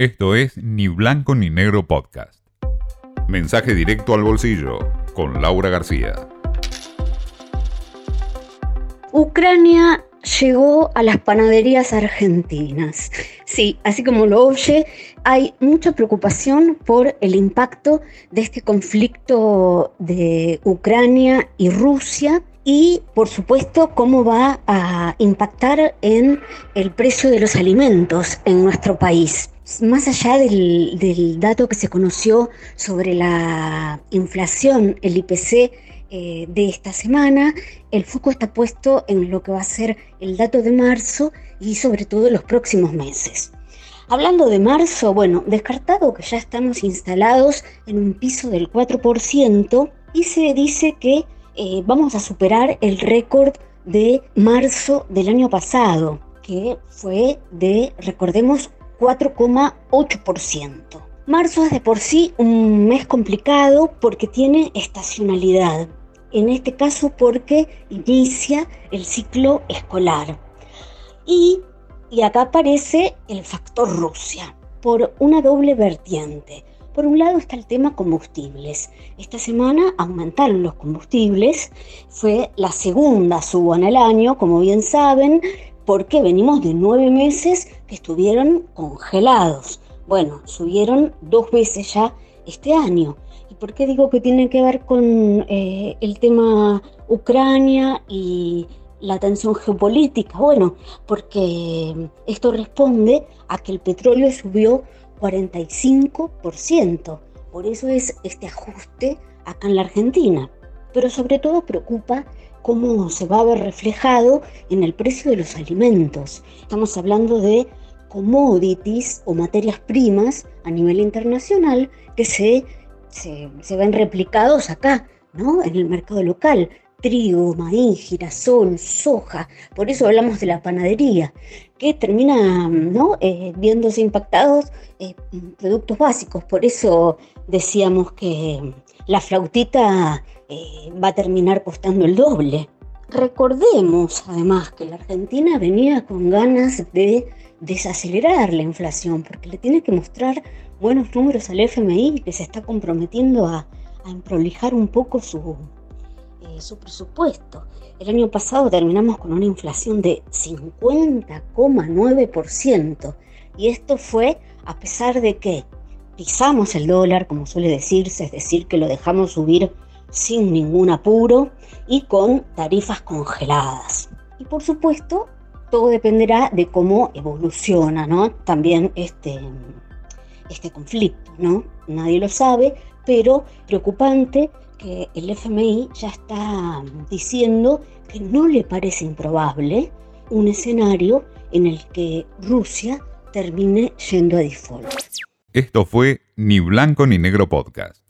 Esto es Ni Blanco ni Negro Podcast. Mensaje directo al bolsillo con Laura García. Ucrania llegó a las panaderías argentinas. Sí, así como lo oye, hay mucha preocupación por el impacto de este conflicto de Ucrania y Rusia y, por supuesto, cómo va a impactar en el precio de los alimentos en nuestro país más allá del, dato que se conoció sobre la inflación, el IPC eh, de esta semana, el foco está puesto en lo que va a ser el dato de marzo y sobre todo los próximos meses. Hablando de marzo, bueno, descartado que ya estamos instalados en un piso del 4% y se dice que eh, vamos a superar el récord de marzo del año pasado, que fue de, recordemos, 4,8%. Marzo es de por sí un mes complicado porque tiene estacionalidad, en este caso porque inicia el ciclo escolar. Y, y acá aparece el factor Rusia, por una doble vertiente. Por un lado está el tema combustibles. Esta semana aumentaron los combustibles, fue la segunda suba en el año, como bien saben, porque venimos de nueve meses que estuvieron congelados. Bueno, subieron dos veces ya este año. ¿Y por qué digo que tiene que ver con eh, el tema Ucrania y la tensión geopolítica? Bueno, porque esto responde a que el petróleo subió 45%. Por eso es este ajuste acá en la Argentina. Pero sobre todo preocupa cómo se va a ver reflejado en el precio de los alimentos. Estamos hablando de commodities o materias primas a nivel internacional que se, se, ven replicados acá, ¿no? En el mercado local. Trigo, maíz, girasol, soja. Por eso hablamos de la panadería, que termina ¿no? Eh, viéndose impactados eh, productos básicos. Por eso decíamos que la flautita va a terminar costando el doble. Recordemos además que la Argentina venía con ganas de desacelerar la inflación porque le tiene que mostrar buenos números al FMI que se está comprometiendo a, emprolijar un poco su, eh, su presupuesto. El año pasado terminamos con una inflación de 50,9% y esto fue a pesar de que pisamos el dólar, como suele decirse, es decir, que lo dejamos subir sin ningún apuro y con tarifas congeladas. Y por supuesto, todo dependerá de cómo evoluciona también este, este conflicto. ¿no? Nadie lo sabe, pero preocupante que el FMI ya está diciendo que no le parece improbable un escenario en el que Rusia termine yendo a default. Esto fue Ni Blanco ni Negro Podcast.